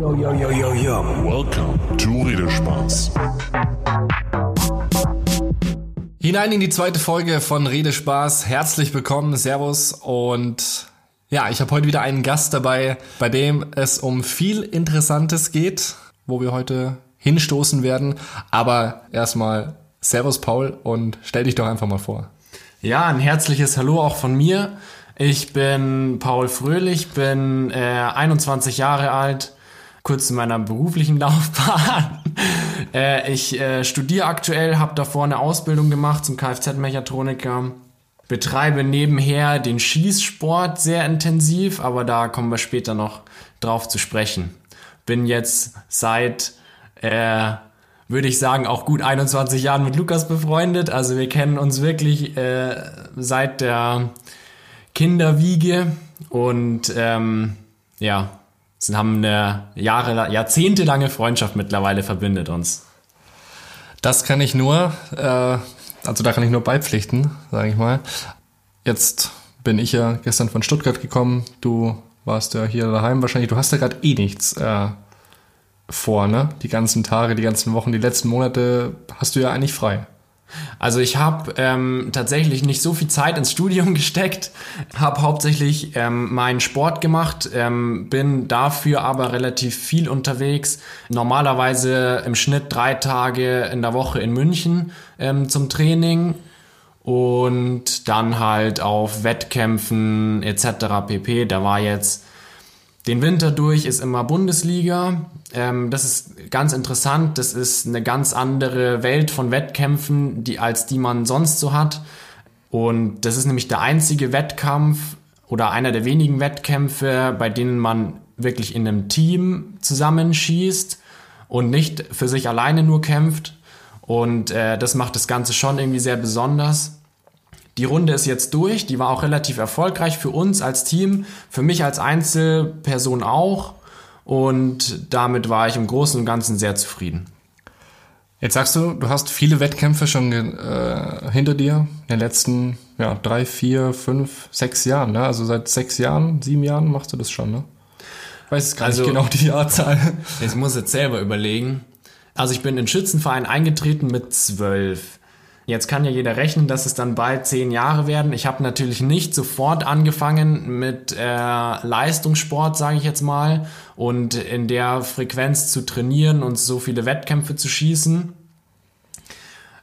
Yo, yo, yo, yo, yo. Welcome to Redespaß. Hinein in die zweite Folge von Redespaß. Herzlich willkommen, Servus und ja, ich habe heute wieder einen Gast dabei, bei dem es um viel Interessantes geht, wo wir heute hinstoßen werden. Aber erstmal Servus Paul und stell dich doch einfach mal vor. Ja, ein herzliches Hallo auch von mir. Ich bin Paul Fröhlich, bin äh, 21 Jahre alt, kurz zu meiner beruflichen Laufbahn. äh, ich äh, studiere aktuell, habe davor eine Ausbildung gemacht zum Kfz-Mechatroniker, betreibe nebenher den Schießsport sehr intensiv, aber da kommen wir später noch drauf zu sprechen. Bin jetzt seit, äh, würde ich sagen, auch gut 21 Jahren mit Lukas befreundet. Also wir kennen uns wirklich äh, seit der Kinderwiege und ähm, ja, Sie haben eine Jahre, jahrzehntelange Freundschaft mittlerweile verbindet uns. Das kann ich nur, äh, also da kann ich nur beipflichten, sage ich mal. Jetzt bin ich ja gestern von Stuttgart gekommen. Du warst ja hier daheim wahrscheinlich. Du hast ja gerade eh nichts äh, vor, ne? Die ganzen Tage, die ganzen Wochen, die letzten Monate hast du ja eigentlich frei. Also ich habe ähm, tatsächlich nicht so viel Zeit ins Studium gesteckt, habe hauptsächlich ähm, meinen Sport gemacht, ähm, bin dafür aber relativ viel unterwegs. Normalerweise im Schnitt drei Tage in der Woche in München ähm, zum Training und dann halt auf Wettkämpfen etc. pp. Da war jetzt den Winter durch ist immer Bundesliga. Ähm, das ist ganz interessant. Das ist eine ganz andere Welt von Wettkämpfen, die, als die man sonst so hat. Und das ist nämlich der einzige Wettkampf oder einer der wenigen Wettkämpfe, bei denen man wirklich in einem Team zusammenschießt und nicht für sich alleine nur kämpft. Und äh, das macht das Ganze schon irgendwie sehr besonders. Die Runde ist jetzt durch, die war auch relativ erfolgreich für uns als Team, für mich als Einzelperson auch und damit war ich im Großen und Ganzen sehr zufrieden. Jetzt sagst du, du hast viele Wettkämpfe schon äh, hinter dir in den letzten ja, drei, vier, fünf, sechs Jahren. Ne? Also seit sechs Jahren, sieben Jahren machst du das schon, ne? Ich weiß gar also, nicht genau die Jahrzahl. Ich muss jetzt selber überlegen. Also ich bin in den Schützenverein eingetreten mit zwölf. Jetzt kann ja jeder rechnen, dass es dann bald zehn Jahre werden. Ich habe natürlich nicht sofort angefangen mit äh, Leistungssport, sage ich jetzt mal, und in der Frequenz zu trainieren und so viele Wettkämpfe zu schießen.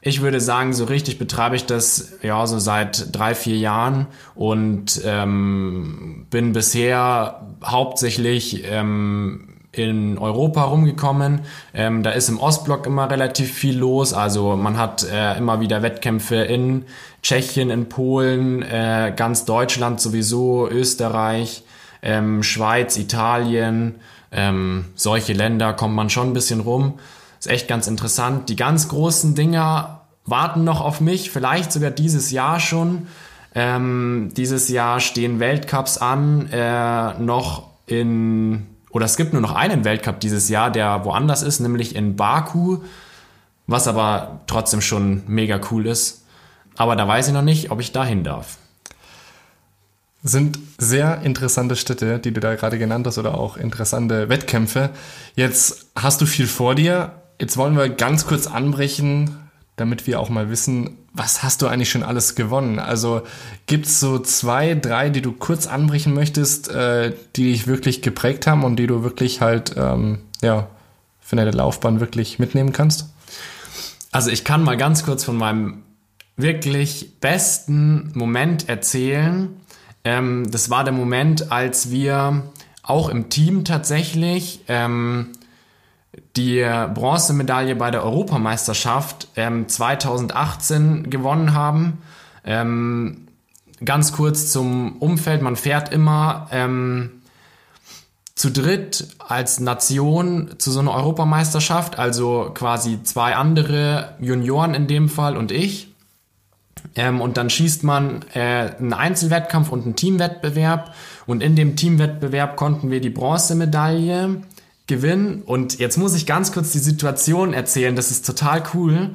Ich würde sagen, so richtig betreibe ich das ja so seit drei, vier Jahren und ähm, bin bisher hauptsächlich ähm, in Europa rumgekommen. Ähm, da ist im Ostblock immer relativ viel los. Also man hat äh, immer wieder Wettkämpfe in Tschechien, in Polen, äh, ganz Deutschland sowieso, Österreich, ähm, Schweiz, Italien. Ähm, solche Länder kommt man schon ein bisschen rum. Ist echt ganz interessant. Die ganz großen Dinger warten noch auf mich, vielleicht sogar dieses Jahr schon. Ähm, dieses Jahr stehen Weltcups an, äh, noch in oder es gibt nur noch einen Weltcup dieses Jahr, der woanders ist, nämlich in Baku, was aber trotzdem schon mega cool ist. Aber da weiß ich noch nicht, ob ich dahin darf. Sind sehr interessante Städte, die du da gerade genannt hast, oder auch interessante Wettkämpfe. Jetzt hast du viel vor dir. Jetzt wollen wir ganz kurz anbrechen, damit wir auch mal wissen, was hast du eigentlich schon alles gewonnen? Also gibt es so zwei, drei, die du kurz anbrechen möchtest, äh, die dich wirklich geprägt haben und die du wirklich halt, ähm, ja, für deine Laufbahn wirklich mitnehmen kannst? Also ich kann mal ganz kurz von meinem wirklich besten Moment erzählen. Ähm, das war der Moment, als wir auch im Team tatsächlich ähm, die Bronzemedaille bei der Europameisterschaft ähm, 2018 gewonnen haben. Ähm, ganz kurz zum Umfeld, man fährt immer ähm, zu dritt als Nation zu so einer Europameisterschaft, also quasi zwei andere Junioren in dem Fall und ich. Ähm, und dann schießt man äh, einen Einzelwettkampf und einen Teamwettbewerb. Und in dem Teamwettbewerb konnten wir die Bronzemedaille gewinnen. Und jetzt muss ich ganz kurz die Situation erzählen, das ist total cool.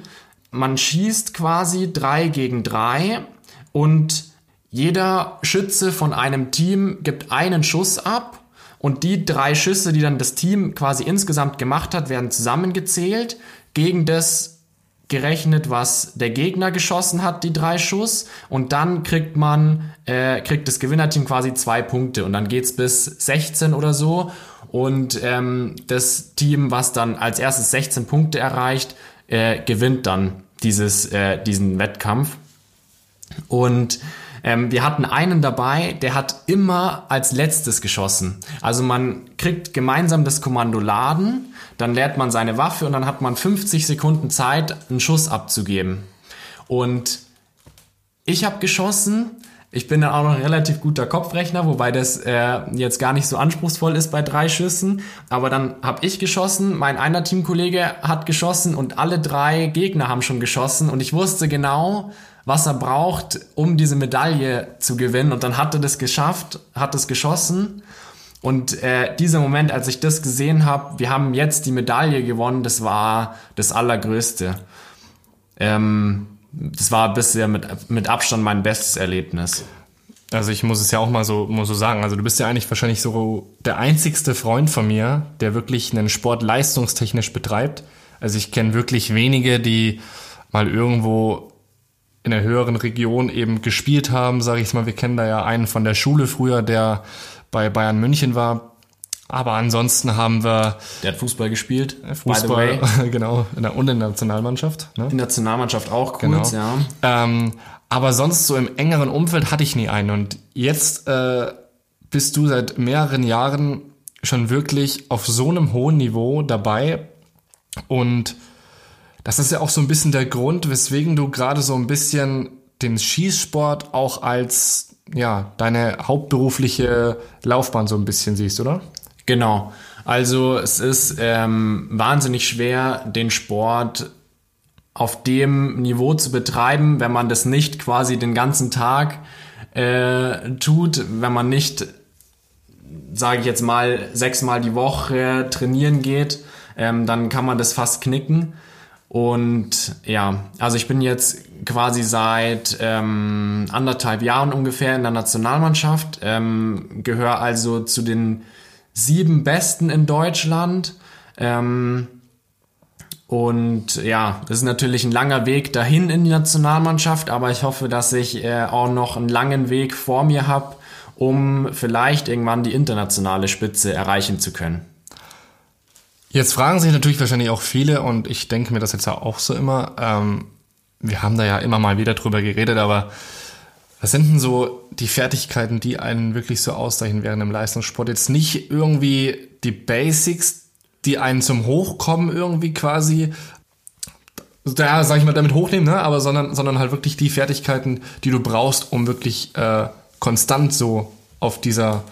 Man schießt quasi drei gegen drei und jeder Schütze von einem Team gibt einen Schuss ab Und die drei Schüsse, die dann das Team quasi insgesamt gemacht hat, werden zusammengezählt gegen das gerechnet, was der Gegner geschossen hat, die drei Schuss. Und dann kriegt man, äh, kriegt das Gewinnerteam quasi zwei Punkte. Und dann geht's bis 16 oder so. Und ähm, das Team, was dann als erstes 16 Punkte erreicht, äh, gewinnt dann dieses, äh, diesen Wettkampf. Und ähm, wir hatten einen dabei, der hat immer als letztes geschossen. Also man kriegt gemeinsam das Kommando laden, dann lädt man seine Waffe und dann hat man 50 Sekunden Zeit, einen Schuss abzugeben. Und ich habe geschossen. Ich bin dann auch noch ein relativ guter Kopfrechner, wobei das äh, jetzt gar nicht so anspruchsvoll ist bei drei Schüssen. Aber dann habe ich geschossen, mein einer Teamkollege hat geschossen und alle drei Gegner haben schon geschossen. Und ich wusste genau, was er braucht, um diese Medaille zu gewinnen. Und dann hat er das geschafft, hat es geschossen. Und äh, dieser Moment, als ich das gesehen habe, wir haben jetzt die Medaille gewonnen, das war das Allergrößte. Ähm, das war bisher mit, mit Abstand mein bestes Erlebnis. Also ich muss es ja auch mal so, muss so sagen. Also du bist ja eigentlich wahrscheinlich so der einzigste Freund von mir, der wirklich einen Sport leistungstechnisch betreibt. Also ich kenne wirklich wenige, die mal irgendwo in der höheren Region eben gespielt haben, sage ich mal. Wir kennen da ja einen von der Schule früher, der bei Bayern München war. Aber ansonsten haben wir. Der hat Fußball gespielt. Fußball, genau. In der, und in der Nationalmannschaft. Ne? In der Nationalmannschaft auch kurz, genau. ja. Ähm, aber sonst so im engeren Umfeld hatte ich nie einen. Und jetzt äh, bist du seit mehreren Jahren schon wirklich auf so einem hohen Niveau dabei. Und das ist ja auch so ein bisschen der Grund, weswegen du gerade so ein bisschen den Schießsport auch als ja, deine hauptberufliche Laufbahn so ein bisschen siehst, oder? Genau. Also es ist ähm, wahnsinnig schwer, den Sport auf dem Niveau zu betreiben, wenn man das nicht quasi den ganzen Tag äh, tut, wenn man nicht, sage ich jetzt mal, sechsmal die Woche trainieren geht, ähm, dann kann man das fast knicken. Und ja, also ich bin jetzt quasi seit ähm, anderthalb Jahren ungefähr in der Nationalmannschaft, ähm, gehöre also zu den sieben Besten in Deutschland. Ähm, und ja, das ist natürlich ein langer Weg dahin in die Nationalmannschaft, aber ich hoffe, dass ich äh, auch noch einen langen Weg vor mir habe, um vielleicht irgendwann die internationale Spitze erreichen zu können. Jetzt fragen sich natürlich wahrscheinlich auch viele, und ich denke mir das jetzt auch so immer, ähm, wir haben da ja immer mal wieder drüber geredet, aber was sind denn so die Fertigkeiten, die einen wirklich so auszeichnen während im Leistungssport? Jetzt nicht irgendwie die Basics, die einen zum Hochkommen irgendwie quasi, ja, sag ich mal, damit hochnehmen, ne? aber sondern, sondern halt wirklich die Fertigkeiten, die du brauchst, um wirklich äh, konstant so auf dieser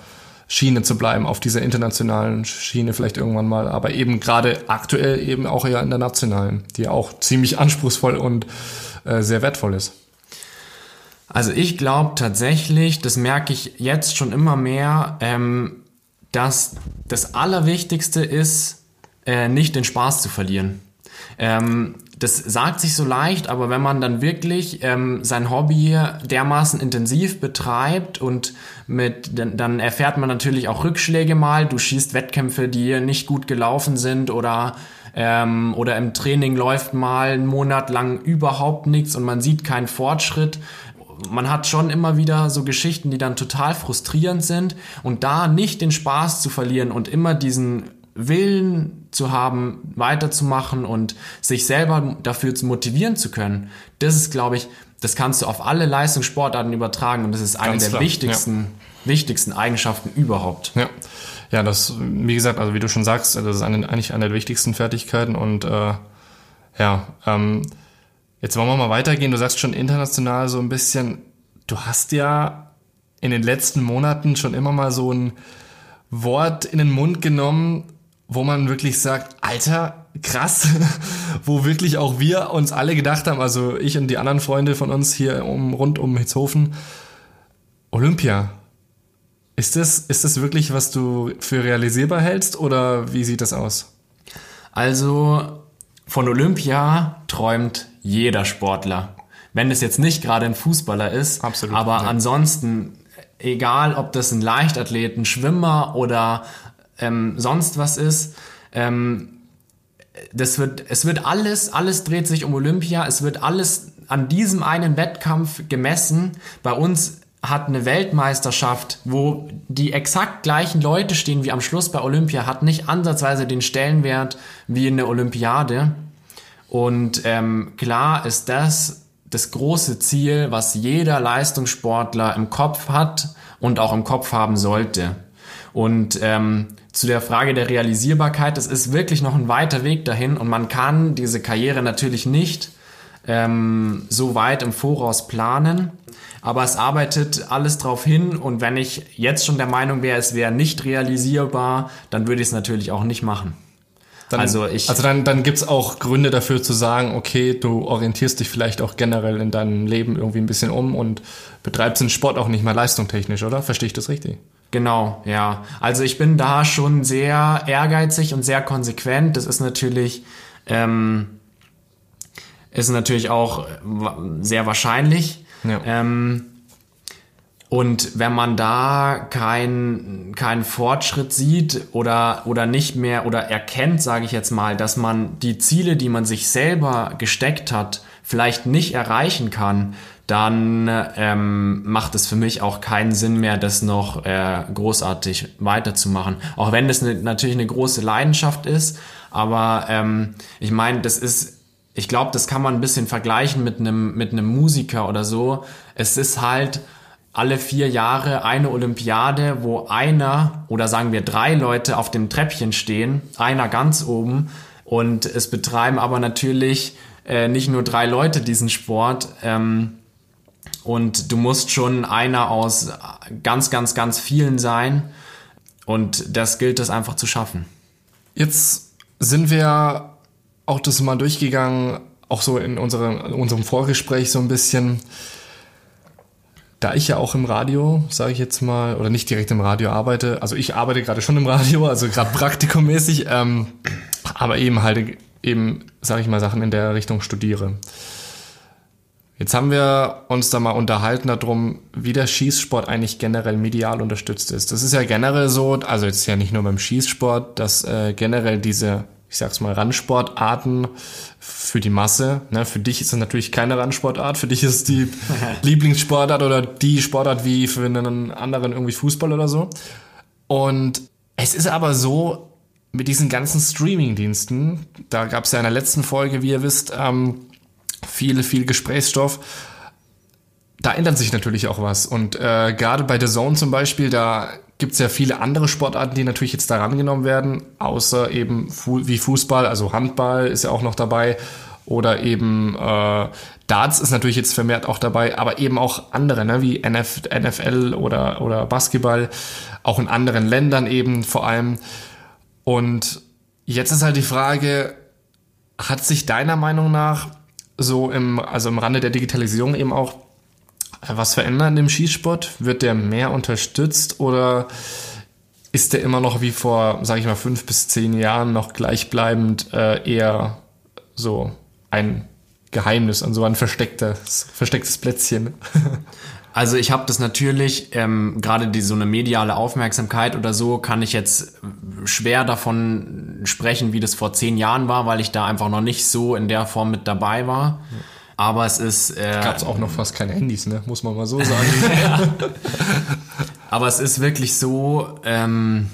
Schiene zu bleiben, auf dieser internationalen Schiene vielleicht irgendwann mal, aber eben gerade aktuell eben auch eher in der nationalen, die auch ziemlich anspruchsvoll und äh, sehr wertvoll ist. Also ich glaube tatsächlich, das merke ich jetzt schon immer mehr, ähm, dass das Allerwichtigste ist, äh, nicht den Spaß zu verlieren. Ähm, das sagt sich so leicht, aber wenn man dann wirklich ähm, sein Hobby dermaßen intensiv betreibt und mit, dann, erfährt man natürlich auch Rückschläge mal. Du schießt Wettkämpfe, die nicht gut gelaufen sind oder ähm, oder im Training läuft mal einen Monat lang überhaupt nichts und man sieht keinen Fortschritt man hat schon immer wieder so Geschichten, die dann total frustrierend sind und da nicht den Spaß zu verlieren und immer diesen Willen zu haben, weiterzumachen und sich selber dafür zu motivieren zu können, das ist, glaube ich, das kannst du auf alle Leistungssportarten übertragen und das ist eine Ganz der klar, wichtigsten, ja. wichtigsten Eigenschaften überhaupt. Ja. Ja, das, wie gesagt, also wie du schon sagst, das ist eine, eigentlich eine der wichtigsten Fertigkeiten und äh, ja, ähm, jetzt wollen wir mal weitergehen. Du sagst schon international so ein bisschen, du hast ja in den letzten Monaten schon immer mal so ein Wort in den Mund genommen, wo man wirklich sagt, Alter, krass, wo wirklich auch wir uns alle gedacht haben, also ich und die anderen Freunde von uns hier um, rund um Hitzhofen, Olympia. Ist das, ist das wirklich, was du für realisierbar hältst oder wie sieht das aus? Also von Olympia träumt jeder Sportler. Wenn es jetzt nicht gerade ein Fußballer ist, Absolut, aber ja. ansonsten egal ob das ein Leichtathlet, ein Schwimmer oder ähm, sonst was ist. Ähm, das wird, es wird alles, alles dreht sich um Olympia, es wird alles an diesem einen Wettkampf gemessen. Bei uns hat eine Weltmeisterschaft, wo die exakt gleichen Leute stehen wie am Schluss bei Olympia, hat nicht ansatzweise den Stellenwert wie in der Olympiade. Und ähm, klar ist das das große Ziel, was jeder Leistungssportler im Kopf hat und auch im Kopf haben sollte. Und ähm, zu der Frage der Realisierbarkeit, es ist wirklich noch ein weiter Weg dahin und man kann diese Karriere natürlich nicht ähm, so weit im Voraus planen. Aber es arbeitet alles darauf hin und wenn ich jetzt schon der Meinung wäre, es wäre nicht realisierbar, dann würde ich es natürlich auch nicht machen. Dann, also, ich, also dann, dann gibt's auch Gründe dafür zu sagen, okay, du orientierst dich vielleicht auch generell in deinem Leben irgendwie ein bisschen um und betreibst den Sport auch nicht mehr leistungstechnisch, oder? Verstehe ich das richtig? Genau, ja. Also ich bin da schon sehr ehrgeizig und sehr konsequent. Das ist natürlich, ähm, ist natürlich auch sehr wahrscheinlich. Ja. Ähm, und wenn man da keinen keinen Fortschritt sieht oder, oder nicht mehr oder erkennt, sage ich jetzt mal, dass man die Ziele, die man sich selber gesteckt hat, vielleicht nicht erreichen kann, dann ähm, macht es für mich auch keinen Sinn mehr, das noch äh, großartig weiterzumachen. Auch wenn das ne, natürlich eine große Leidenschaft ist, aber ähm, ich meine, das ist, ich glaube, das kann man ein bisschen vergleichen mit einem mit einem Musiker oder so. Es ist halt alle vier Jahre eine Olympiade, wo einer oder sagen wir drei Leute auf dem Treppchen stehen, einer ganz oben und es betreiben aber natürlich äh, nicht nur drei Leute diesen Sport ähm, und du musst schon einer aus ganz, ganz, ganz vielen sein und das gilt es einfach zu schaffen. Jetzt sind wir auch das mal durchgegangen, auch so in unserem, unserem Vorgespräch so ein bisschen da ich ja auch im Radio, sage ich jetzt mal, oder nicht direkt im Radio arbeite, also ich arbeite gerade schon im Radio, also gerade praktikumäßig, ähm, aber eben halt eben, sage ich mal, Sachen in der Richtung studiere. Jetzt haben wir uns da mal unterhalten darum, wie der Schießsport eigentlich generell medial unterstützt ist. Das ist ja generell so, also jetzt ja nicht nur beim Schießsport, dass äh, generell diese ich sag's mal, Randsportarten für die Masse. Ne? Für dich ist es natürlich keine Randsportart, für dich ist die Lieblingssportart oder die Sportart wie für einen anderen irgendwie Fußball oder so. Und es ist aber so, mit diesen ganzen Streaming-Diensten, da gab es ja in der letzten Folge, wie ihr wisst, ähm, viel, viel Gesprächsstoff. Da ändert sich natürlich auch was. Und äh, gerade bei The Zone zum Beispiel, da gibt es ja viele andere Sportarten, die natürlich jetzt da rangenommen werden, außer eben wie Fußball, also Handball ist ja auch noch dabei oder eben äh, Darts ist natürlich jetzt vermehrt auch dabei, aber eben auch andere, ne, wie NF NFL oder, oder Basketball, auch in anderen Ländern eben vor allem. Und jetzt ist halt die Frage, hat sich deiner Meinung nach so im, also im Rande der Digitalisierung eben auch was verändern im Schießsport? Wird der mehr unterstützt oder ist der immer noch wie vor, sage ich mal, fünf bis zehn Jahren noch gleichbleibend äh, eher so ein Geheimnis und so ein verstecktes, verstecktes Plätzchen? Also ich habe das natürlich, ähm, gerade die so eine mediale Aufmerksamkeit oder so, kann ich jetzt schwer davon sprechen, wie das vor zehn Jahren war, weil ich da einfach noch nicht so in der Form mit dabei war. Ja. Aber es ist. Äh, Gab es auch noch fast keine Handys, ne? Muss man mal so sagen. Aber es ist wirklich so, ähm,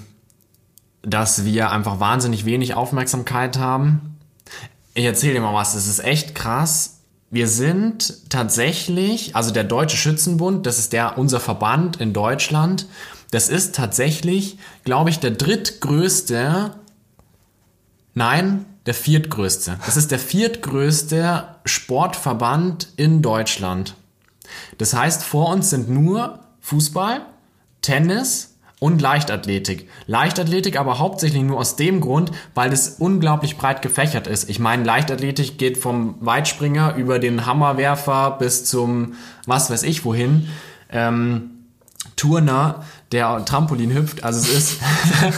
dass wir einfach wahnsinnig wenig Aufmerksamkeit haben. Ich erzähle dir mal was, es ist echt krass. Wir sind tatsächlich, also der Deutsche Schützenbund, das ist der unser Verband in Deutschland, das ist tatsächlich, glaube ich, der drittgrößte, nein, der viertgrößte. Das ist der viertgrößte Sportverband in Deutschland. Das heißt, vor uns sind nur Fußball, Tennis und Leichtathletik. Leichtathletik aber hauptsächlich nur aus dem Grund, weil es unglaublich breit gefächert ist. Ich meine, Leichtathletik geht vom Weitspringer über den Hammerwerfer bis zum was weiß ich wohin. Ähm, Turner, der Trampolin hüpft. Also es ist,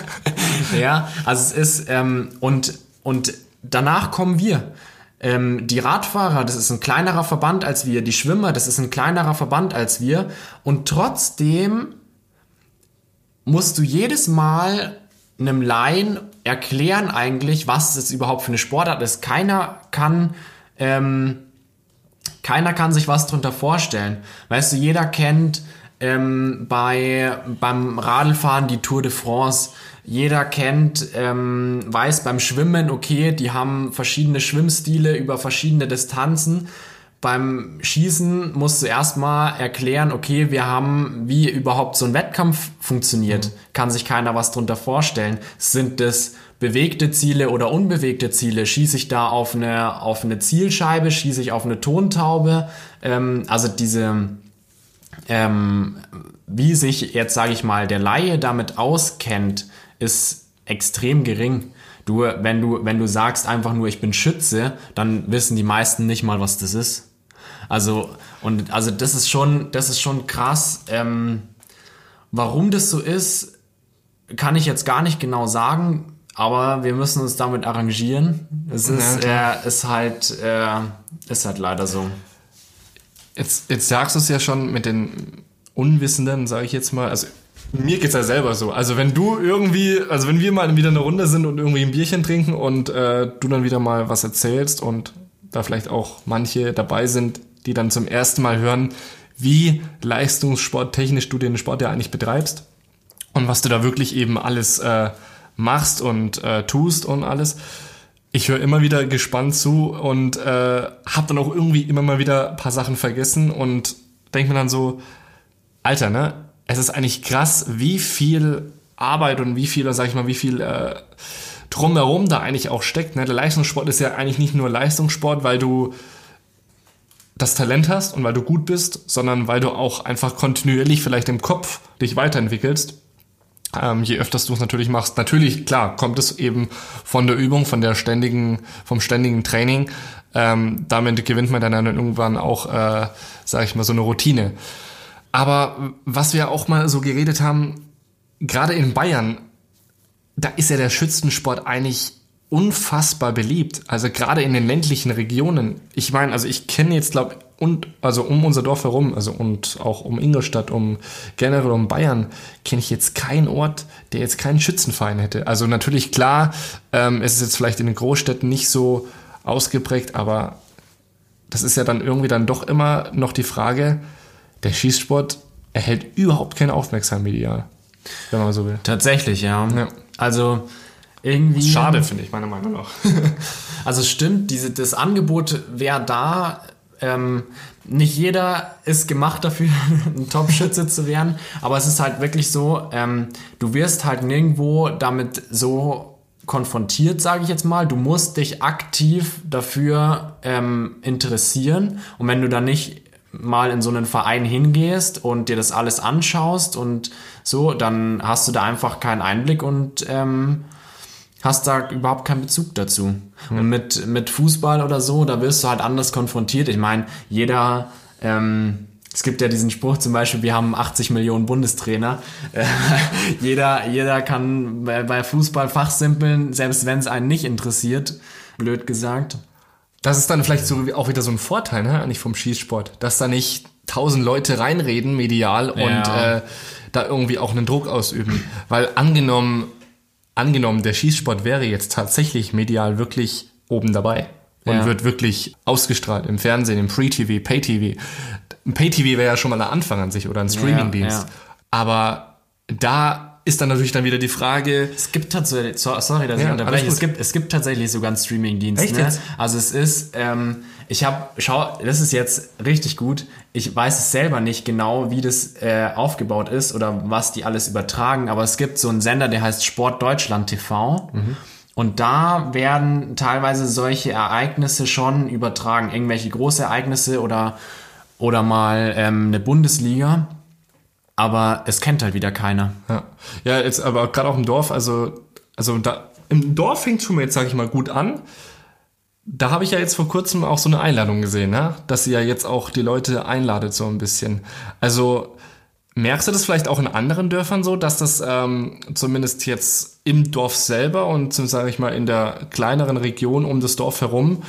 ja, also es ist ähm, und und danach kommen wir. Ähm, die Radfahrer, das ist ein kleinerer Verband als wir. Die Schwimmer, das ist ein kleinerer Verband als wir. Und trotzdem musst du jedes Mal einem Laien erklären eigentlich, was es überhaupt für eine Sportart ist. Keiner kann, ähm, keiner kann sich was drunter vorstellen. Weißt du, jeder kennt ähm, bei, beim Radlfahren die Tour de France. Jeder kennt, ähm, weiß beim Schwimmen, okay, die haben verschiedene Schwimmstile über verschiedene Distanzen. Beim Schießen musst du erstmal erklären, okay, wir haben, wie überhaupt so ein Wettkampf funktioniert. Mhm. Kann sich keiner was drunter vorstellen. Sind das bewegte Ziele oder unbewegte Ziele? Schieße ich da auf eine, auf eine Zielscheibe? Schieße ich auf eine Tontaube? Ähm, also diese, ähm, wie sich jetzt, sage ich mal, der Laie damit auskennt, ist extrem gering. Du, wenn du, wenn du sagst einfach nur, ich bin Schütze, dann wissen die meisten nicht mal, was das ist. Also, und also das ist schon, das ist schon krass. Ähm, warum das so ist, kann ich jetzt gar nicht genau sagen, aber wir müssen uns damit arrangieren. Es ist, ja, äh, ist halt, äh, ist halt leider so. Jetzt, jetzt sagst du es ja schon mit den Unwissenden, sage ich jetzt mal. Also mir geht's ja selber so. Also wenn du irgendwie, also wenn wir mal wieder eine Runde sind und irgendwie ein Bierchen trinken und äh, du dann wieder mal was erzählst und da vielleicht auch manche dabei sind, die dann zum ersten Mal hören, wie leistungssporttechnisch du den Sport ja eigentlich betreibst und was du da wirklich eben alles äh, machst und äh, tust und alles. Ich höre immer wieder gespannt zu und äh, habe dann auch irgendwie immer mal wieder ein paar Sachen vergessen und denke mir dann so, Alter, ne? Es ist eigentlich krass, wie viel Arbeit und wie viel, sag ich mal, wie viel äh, drumherum da eigentlich auch steckt. Ne? Der Leistungssport ist ja eigentlich nicht nur Leistungssport, weil du das Talent hast und weil du gut bist, sondern weil du auch einfach kontinuierlich vielleicht im Kopf dich weiterentwickelst. Ähm, je öfters du es natürlich machst, natürlich, klar, kommt es eben von der Übung, von der ständigen, vom ständigen Training. Ähm, damit gewinnt man dann irgendwann auch, äh, sage ich mal, so eine Routine. Aber was wir auch mal so geredet haben, gerade in Bayern, da ist ja der Schützensport eigentlich unfassbar beliebt. Also gerade in den ländlichen Regionen. Ich meine, also ich kenne jetzt, glaube und also um unser Dorf herum, also und auch um Ingolstadt, um generell um Bayern, kenne ich jetzt keinen Ort, der jetzt keinen Schützenverein hätte. Also natürlich klar, ähm, es ist jetzt vielleicht in den Großstädten nicht so ausgeprägt, aber das ist ja dann irgendwie dann doch immer noch die Frage, der Schießsport erhält überhaupt keine Aufmerksamkeit medial, wenn man so will. Tatsächlich, ja. ja. Also irgendwie. Schade, finde ich, meiner Meinung nach. also stimmt, diese, das Angebot wäre da. Ähm, nicht jeder ist gemacht dafür, ein Top-Schütze zu werden, aber es ist halt wirklich so, ähm, du wirst halt nirgendwo damit so konfrontiert, sage ich jetzt mal. Du musst dich aktiv dafür ähm, interessieren und wenn du dann nicht mal in so einen Verein hingehst und dir das alles anschaust und so, dann hast du da einfach keinen Einblick und ähm, hast da überhaupt keinen Bezug dazu. Mhm. Und mit, mit Fußball oder so, da wirst du halt anders konfrontiert. Ich meine, jeder, ähm, es gibt ja diesen Spruch zum Beispiel, wir haben 80 Millionen Bundestrainer. Äh, jeder, jeder kann bei, bei Fußball fachsimpeln, selbst wenn es einen nicht interessiert, blöd gesagt. Das ist dann vielleicht so auch wieder so ein Vorteil, ne, eigentlich vom Schießsport, dass da nicht tausend Leute reinreden medial und ja. äh, da irgendwie auch einen Druck ausüben. Weil angenommen, angenommen, der Schießsport wäre jetzt tatsächlich medial wirklich oben dabei und ja. wird wirklich ausgestrahlt im Fernsehen, im Free-TV, Pay-TV. Pay-TV wäre ja schon mal ein Anfang an sich oder ein Streaming-Dienst. Ja, ja. Aber da ist dann natürlich dann wieder die Frage. Es gibt tatsächlich, sorry, dass ich unterbreche, es gibt, es gibt tatsächlich sogar einen Streaming-Dienst. Ne? Also es ist, ähm, ich habe, schau, das ist jetzt richtig gut. Ich weiß es selber nicht genau, wie das äh, aufgebaut ist oder was die alles übertragen, aber es gibt so einen Sender, der heißt Sport Deutschland TV. Mhm. Und da werden teilweise solche Ereignisse schon übertragen, irgendwelche große Ereignisse oder, oder mal ähm, eine Bundesliga. Aber es kennt halt wieder keiner. Ja, ja jetzt aber gerade auch im Dorf, also, also da, im Dorf fängt schon mal jetzt, sage ich mal, gut an da habe ich ja jetzt vor kurzem auch so eine Einladung gesehen, ne? dass sie ja jetzt auch die Leute einladet so ein bisschen. Also merkst du das vielleicht auch in anderen Dörfern so, dass das ähm, zumindest jetzt im Dorf selber und sage ich mal in der kleineren Region um das Dorf herum,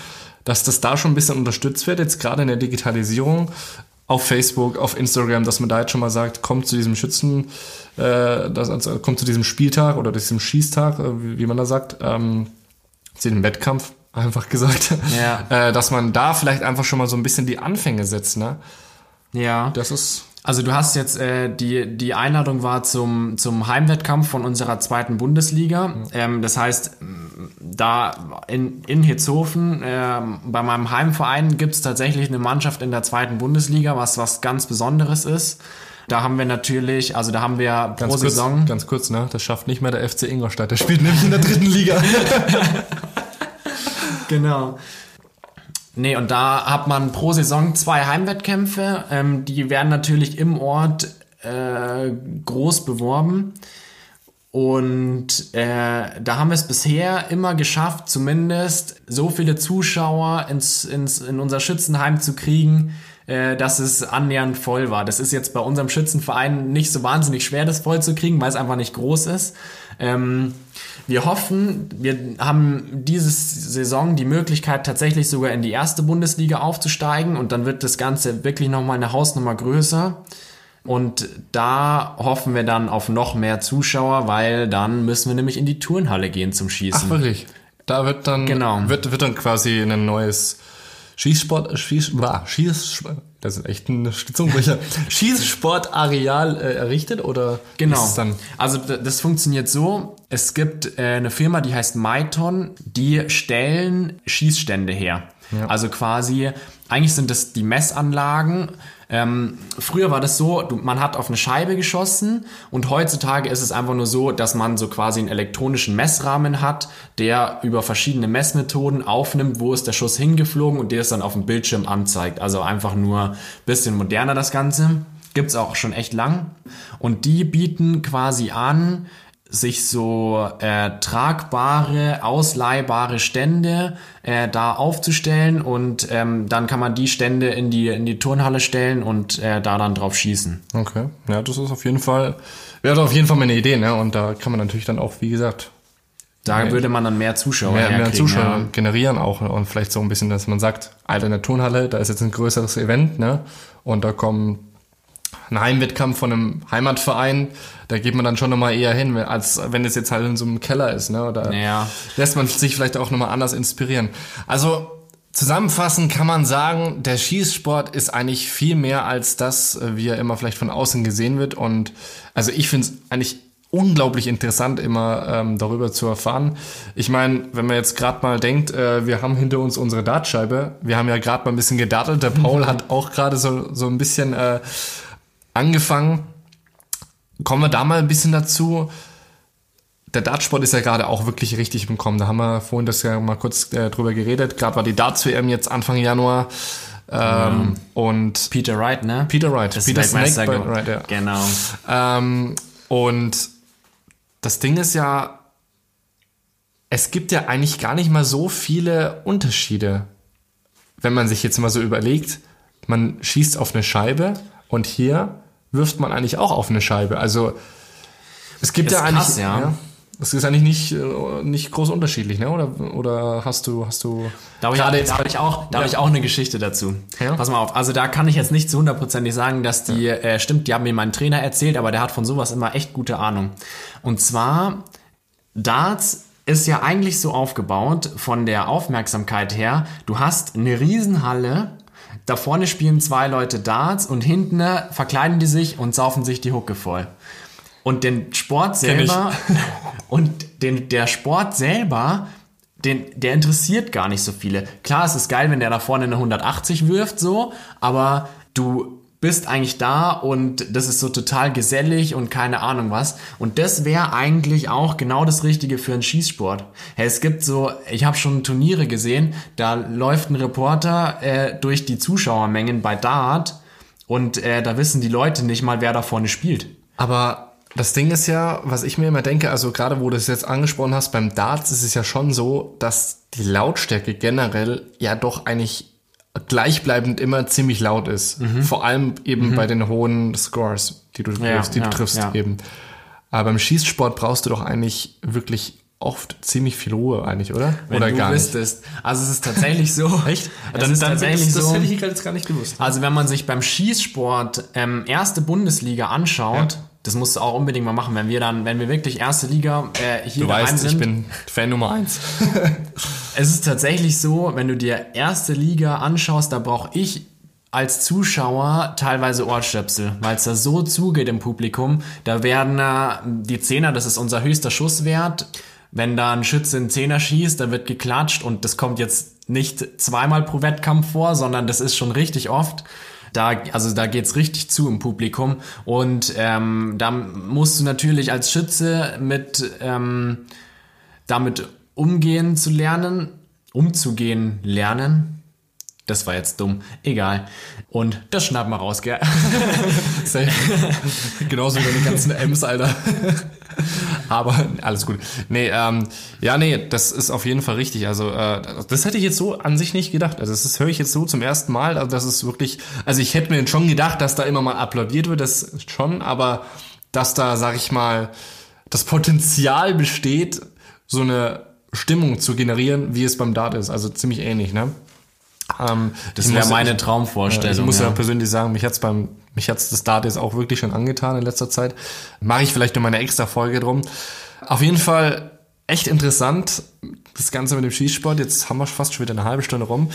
dass das da schon ein bisschen unterstützt wird, jetzt gerade in der Digitalisierung, auf Facebook, auf Instagram, dass man da jetzt schon mal sagt, kommt zu diesem Schützen, äh, das, also, kommt zu diesem Spieltag oder diesem Schießtag, äh, wie, wie man da sagt, ähm, zu dem Wettkampf, einfach gesagt, Ja. äh, dass man da vielleicht einfach schon mal so ein bisschen die Anfänge setzt, ne? Ja. Das ist Also du hast jetzt, äh, die, die Einladung war zum, zum Heimwettkampf von unserer zweiten Bundesliga. Ähm, das heißt, da in, in Hitzhofen, äh, bei meinem Heimverein gibt's tatsächlich eine Mannschaft in der zweiten Bundesliga, was was ganz Besonderes ist. Da haben wir natürlich, also da haben wir pro ganz kurz, Saison... ganz kurz, ne? Das schafft nicht mehr der FC Ingolstadt. Der spielt nämlich in der dritten Liga. Genau. Nee, und da hat man pro Saison zwei Heimwettkämpfe. Ähm, die werden natürlich im Ort äh, groß beworben. Und äh, da haben wir es bisher immer geschafft, zumindest so viele Zuschauer ins, ins, in unser Schützenheim zu kriegen, äh, dass es annähernd voll war. Das ist jetzt bei unserem Schützenverein nicht so wahnsinnig schwer, das voll zu kriegen, weil es einfach nicht groß ist. Ähm, wir hoffen, wir haben diese Saison die Möglichkeit, tatsächlich sogar in die erste Bundesliga aufzusteigen und dann wird das Ganze wirklich nochmal eine Hausnummer größer. Und da hoffen wir dann auf noch mehr Zuschauer, weil dann müssen wir nämlich in die Turnhalle gehen zum Schießen. Ach, wirklich? Da wird dann, Genau. wird, wird dann quasi ein neues Schießsport, Schieß, bah, Schieß, das ist echt ein Zungenbrecher, Schießsportareal äh, errichtet oder Genau. ist es dann also das funktioniert so. Es gibt äh, eine Firma, die heißt Maiton, die stellen Schießstände her. Also quasi, eigentlich sind das die Messanlagen. Ähm, früher war das so, du, man hat auf eine Scheibe geschossen und heutzutage ist es einfach nur so, dass man so quasi einen elektronischen Messrahmen hat, der über verschiedene Messmethoden aufnimmt, wo ist der Schuss hingeflogen und der es dann auf dem Bildschirm anzeigt. Also einfach nur bisschen moderner das Ganze. Gibt's auch schon echt lang. Und die bieten quasi an, sich so äh, tragbare, ausleihbare Stände äh, da aufzustellen und ähm, dann kann man die Stände in die, in die Turnhalle stellen und äh, da dann drauf schießen. Okay, ja, das ist auf jeden Fall, wäre auf jeden Fall meine Idee, ne? Und da kann man natürlich dann auch, wie gesagt, Da Ja. würde man dann mehr Zuschauer mehr, mehr Zuschauer ja. generieren auch und vielleicht so ein bisschen, dass man sagt, Alter, in der Turnhalle, da ist jetzt ein größeres Event, ne? Und da kommen ein Heimwettkampf von einem Heimatverein, da geht man dann schon nochmal eher hin, als wenn es jetzt halt in so einem Keller ist, ne? Oder Ja. lässt man sich vielleicht auch nochmal anders inspirieren. Also zusammenfassend kann man sagen, der Schießsport ist eigentlich viel mehr als das, äh, wie er immer vielleicht von außen gesehen wird. Und also ich finde es eigentlich unglaublich interessant, immer ähm, darüber zu erfahren. Ich meine, wenn man jetzt gerade mal denkt, äh, wir haben hinter uns unsere Dartscheibe, wir haben ja gerade mal ein bisschen gedattelt, der Paul hat auch gerade so, so ein bisschen äh, angefangen. Kommen wir da mal ein bisschen dazu der Dartsport ist ja gerade auch wirklich richtig im Kommen. Da haben wir vorhin das ja mal kurz äh, drüber geredet. Gerade war die Darts-WM jetzt Anfang Januar. Ähm, Und Peter Wright, ne? Peter Wright. Das Peter Snake. Wright, ja. Genau. Ähm, und das Ding ist ja, es gibt ja eigentlich gar nicht mal so viele Unterschiede. Wenn man sich jetzt mal so überlegt, man schießt auf eine Scheibe und hier wirft man eigentlich auch auf eine Scheibe. Also es gibt Ist ja eigentlich, krass, ja. es ist eigentlich nicht, äh, nicht groß unterschiedlich, ne? Oder, oder hast du, hast du Da habe ich, hab ich, auch, da hab ich auch eine Geschichte dazu. Ja. Pass mal auf, also da kann ich jetzt nicht zu hundertprozentig sagen, dass die, äh, stimmt, die haben mir mein Trainer erzählt, aber der hat von sowas immer echt gute Ahnung. Und zwar, Darts ist ja eigentlich so aufgebaut, von der Aufmerksamkeit her, du hast eine Riesenhalle, da vorne spielen zwei Leute Darts und hinten verkleiden die sich und saufen sich die Hucke voll. Und den Sport selber und den, der Sport selber, den, der interessiert gar nicht so viele. Klar, es ist geil, wenn der da vorne eine 180 wirft, so, aber du bist eigentlich da und das ist so total gesellig und keine Ahnung was. Und das wäre eigentlich auch genau das Richtige für einen Schießsport. Hey, es gibt so, ich habe schon Turniere gesehen, da läuft ein Reporter äh, durch die Zuschauermengen bei Dart und äh, da wissen die Leute nicht mal, wer da vorne spielt. Aber das Ding ist ja, was ich mir immer denke, also gerade wo du es jetzt angesprochen hast, beim Darts ist es ja schon so, dass die Lautstärke generell ja doch eigentlich gleichbleibend immer ziemlich laut ist. Vor allem eben bei den hohen Scores, die du, Mhm. Ja, triffst, die ja, du triffst ja. eben. Aber beim Schießsport brauchst du doch eigentlich wirklich oft ziemlich viel Ruhe eigentlich, oder? Wenn oder du gar nicht? wüsstest. Also es ist tatsächlich so. Echt? Es Dann, ist dann tatsächlich das, das so. hätte ich jetzt gar nicht gewusst. Also wenn man sich beim Schießsport ähm, erste Bundesliga anschaut. Das musst du auch unbedingt mal machen, wenn wir dann, wenn wir wirklich erste Liga äh, hier Du daheim weißt, sind. ich bin Fan Nummer eins. Es ist tatsächlich so, wenn du dir erste Liga anschaust, da brauche ich als Zuschauer teilweise Ohrstöpsel, weil es da so zugeht im Publikum. Da werden äh, die Zehner, das ist unser höchster Schusswert. Wenn da ein Schütze einen Zehner schießt, dann wird geklatscht und das kommt jetzt nicht zweimal pro Wettkampf vor, sondern das ist schon richtig oft. Da, also da geht's richtig zu im Publikum und ähm, da musst du natürlich als Schütze mit ähm, damit umgehen zu lernen, umzugehen lernen. Das war jetzt dumm. Egal. Und das schnappen wir raus, gell? Genauso wie deine ganzen M's, Alter. Aber alles gut. Nee, ähm, ja, nee, das ist auf jeden Fall richtig. Also, äh, das hätte ich jetzt so an sich nicht gedacht. Also, das höre ich jetzt so zum ersten Mal. Also, das ist wirklich, also ich hätte mir schon gedacht, dass da immer mal applaudiert wird, das schon, aber dass da, sag ich mal, das Potenzial besteht, so eine Stimmung zu generieren, wie es beim Dart ist. Also ziemlich ähnlich, ne? Ähm, Das wäre meine Traumvorstellung. ich muss ja, ja. persönlich sagen, mich hat's beim, mich hat's das Dart jetzt auch wirklich schon angetan in letzter Zeit. Mache ich vielleicht noch mal eine extra Folge drum. Auf jeden Fall echt interessant, das Ganze mit dem Schießsport. Jetzt haben wir fast schon wieder eine halbe Stunde rum.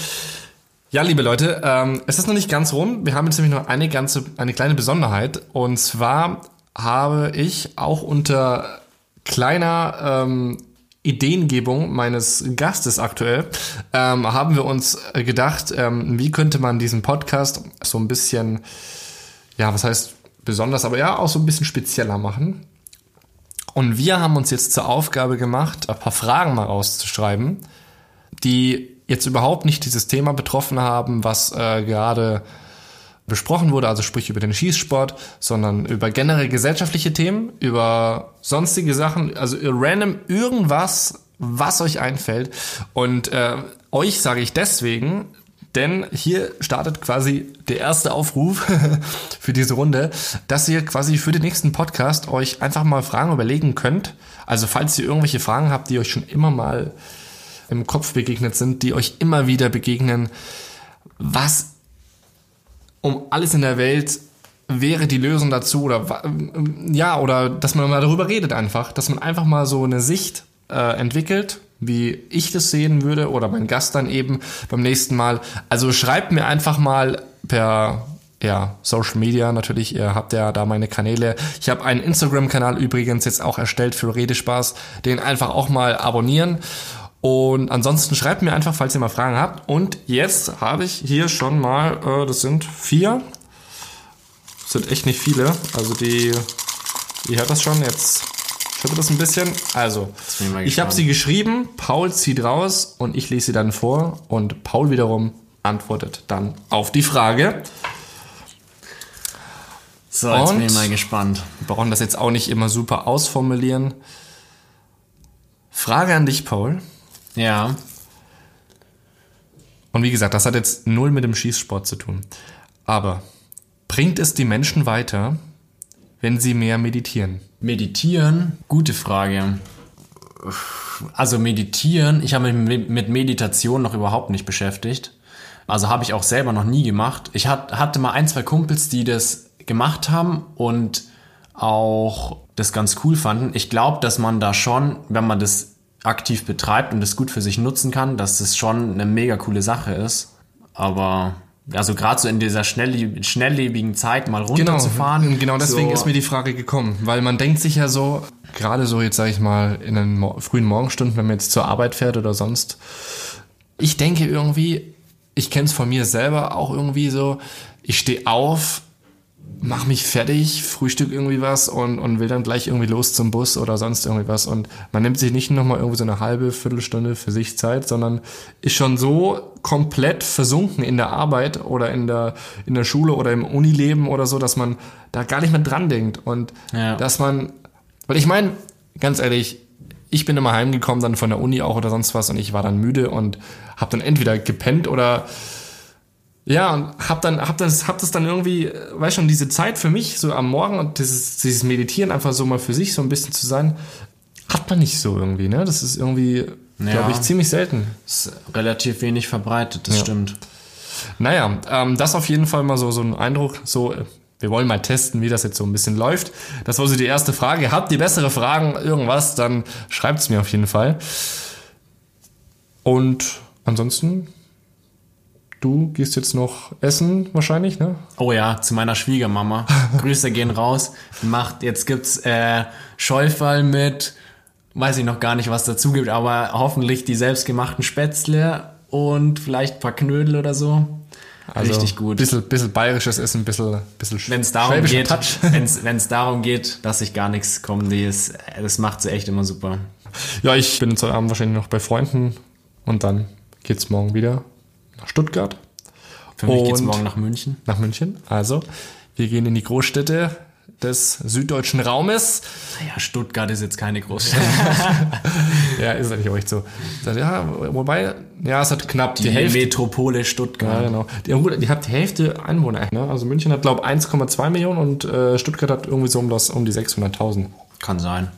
Ja, liebe Leute, ähm, es ist noch nicht ganz rum. Wir haben jetzt nämlich noch eine ganze, eine kleine Besonderheit. Und zwar habe ich auch unter kleiner ähm, Ideengebung meines Gastes aktuell, ähm, haben wir uns gedacht, ähm, wie könnte man diesen Podcast so ein bisschen, ja, was heißt besonders, aber ja, auch so ein bisschen spezieller machen. Und wir haben uns jetzt zur Aufgabe gemacht, ein paar Fragen mal rauszuschreiben, die jetzt überhaupt nicht dieses Thema betroffen haben, was äh, gerade besprochen wurde, also sprich über den Schießsport, sondern über generell gesellschaftliche Themen, über sonstige Sachen, also random irgendwas, was euch einfällt. Und äh, euch sage ich deswegen, denn hier startet quasi der erste Aufruf für diese Runde, dass ihr quasi für den nächsten Podcast euch einfach mal Fragen überlegen könnt. Also falls ihr irgendwelche Fragen habt, die euch schon immer mal im Kopf begegnet sind, die euch immer wieder begegnen, was um alles in der Welt wäre die Lösung dazu oder ja oder dass man mal darüber redet einfach, dass man einfach mal so eine Sicht äh, entwickelt, wie ich das sehen würde oder mein Gast dann eben beim nächsten Mal. Also schreibt mir einfach mal per ja, Social Media natürlich, ihr habt ja da meine Kanäle. Ich habe einen Instagram-Kanal übrigens jetzt auch erstellt für Redespaß, den einfach auch mal abonnieren. Und ansonsten schreibt mir einfach, falls ihr mal Fragen habt. Und jetzt habe ich hier schon mal, äh, das sind vier. Das sind echt nicht viele. Also die, ihr hört das schon, jetzt schüttelt das ein bisschen. Also, ich habe sie geschrieben, Paul zieht raus und ich lese sie dann vor. Und Paul wiederum antwortet dann auf die Frage. So, jetzt Und? bin ich mal gespannt. Wir brauchen das jetzt auch nicht immer super ausformulieren. Frage an dich, Paul. Ja. Und wie gesagt, das hat jetzt null mit dem Schießsport zu tun. Aber bringt es die Menschen weiter, wenn sie mehr meditieren? Meditieren, gute Frage. Also meditieren, ich habe mich mit Meditation noch überhaupt nicht beschäftigt. Also habe ich auch selber noch nie gemacht. Ich hat, hatte mal ein, zwei Kumpels, die das gemacht haben und auch das ganz cool fanden. Ich glaube, dass man da schon, wenn man das aktiv betreibt und das gut für sich nutzen kann, dass das schon eine mega coole Sache ist. Aber also gerade so in dieser schnellleb schnelllebigen Zeit mal runterzufahren. Genau deswegen so, ist mir die Frage gekommen, weil man denkt sich ja so, gerade so jetzt sage ich mal in den Mo frühen Morgenstunden, wenn man jetzt zur Arbeit fährt oder sonst, ich denke irgendwie, ich kenne es von mir selber auch irgendwie so, ich stehe auf, mach mich fertig, frühstück irgendwie was und, und will dann gleich irgendwie los zum Bus oder sonst irgendwie was. Und man nimmt sich nicht nochmal irgendwie so eine halbe, Viertelstunde für sich Zeit, sondern ist schon so komplett versunken in der Arbeit oder in der, in der Schule oder im Unileben oder so, dass man da gar nicht mehr dran denkt. Und Ja. dass man, weil ich meine, ganz ehrlich, ich bin immer heimgekommen dann von der Uni auch oder sonst was und ich war dann müde und habe dann entweder gepennt oder ja, und hab dann, hab das, hab das dann irgendwie, äh, weißt schon, diese Zeit für mich, so am Morgen und dieses, dieses Meditieren einfach so mal für sich so ein bisschen zu sein, hat man nicht so irgendwie, ne? Das ist irgendwie, glaube ich, ziemlich selten. Ist relativ wenig verbreitet, das stimmt. Naja, ähm, das auf jeden Fall mal so, so ein Eindruck, so, äh, wir wollen mal testen, wie das jetzt so ein bisschen läuft. Das war so die erste Frage. Habt ihr bessere Fragen, irgendwas, dann schreibt es mir auf jeden Fall. Und ansonsten, du gehst jetzt noch essen wahrscheinlich, ne? Oh ja, zu meiner Schwiegermama. Grüße gehen raus. Macht, jetzt gibt's äh, Scheufall mit, weiß ich noch gar nicht, was dazu gibt, aber hoffentlich die selbstgemachten Spätzle und vielleicht ein paar Knödel oder so. Richtig gut. Bisschen, bisschen bayerisches Essen, bisschen, bisschen Wenn es darum geht, Touch. wenn es darum geht, dass ich gar nichts komme, die ist, das macht sie echt immer super. Ja, ich bin jetzt heute Abend wahrscheinlich noch bei Freunden und dann geht's morgen wieder nach Stuttgart, Für mich geht's Und- morgen nach München. nach München. Also, wir gehen in die Großstädte des süddeutschen Raumes. Ja, Stuttgart ist jetzt keine Großstadt. Ja, ist eigentlich auch echt so. Ja, wobei, ja, es hat knapp die, Die Hälfte. Metropole Ja, Stuttgart. genau. Die, gut, die hat die Hälfte Einwohner. Ne? Also München hat, glaube ich, 1,2 Millionen und äh, Stuttgart hat irgendwie so um, das, um die 600.000. Kann sein.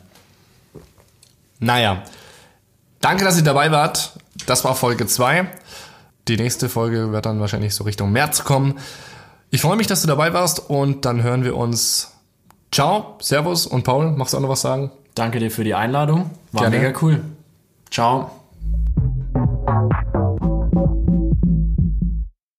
Naja, danke, dass ihr dabei wart. Das war Folge 2. Die nächste Folge wird dann wahrscheinlich so Richtung März kommen. Ich freue mich, dass du dabei warst und dann hören wir uns. Ciao, Servus und Paul, magst du auch noch was sagen? Danke dir für die Einladung. War Gerne. mega cool. Ciao.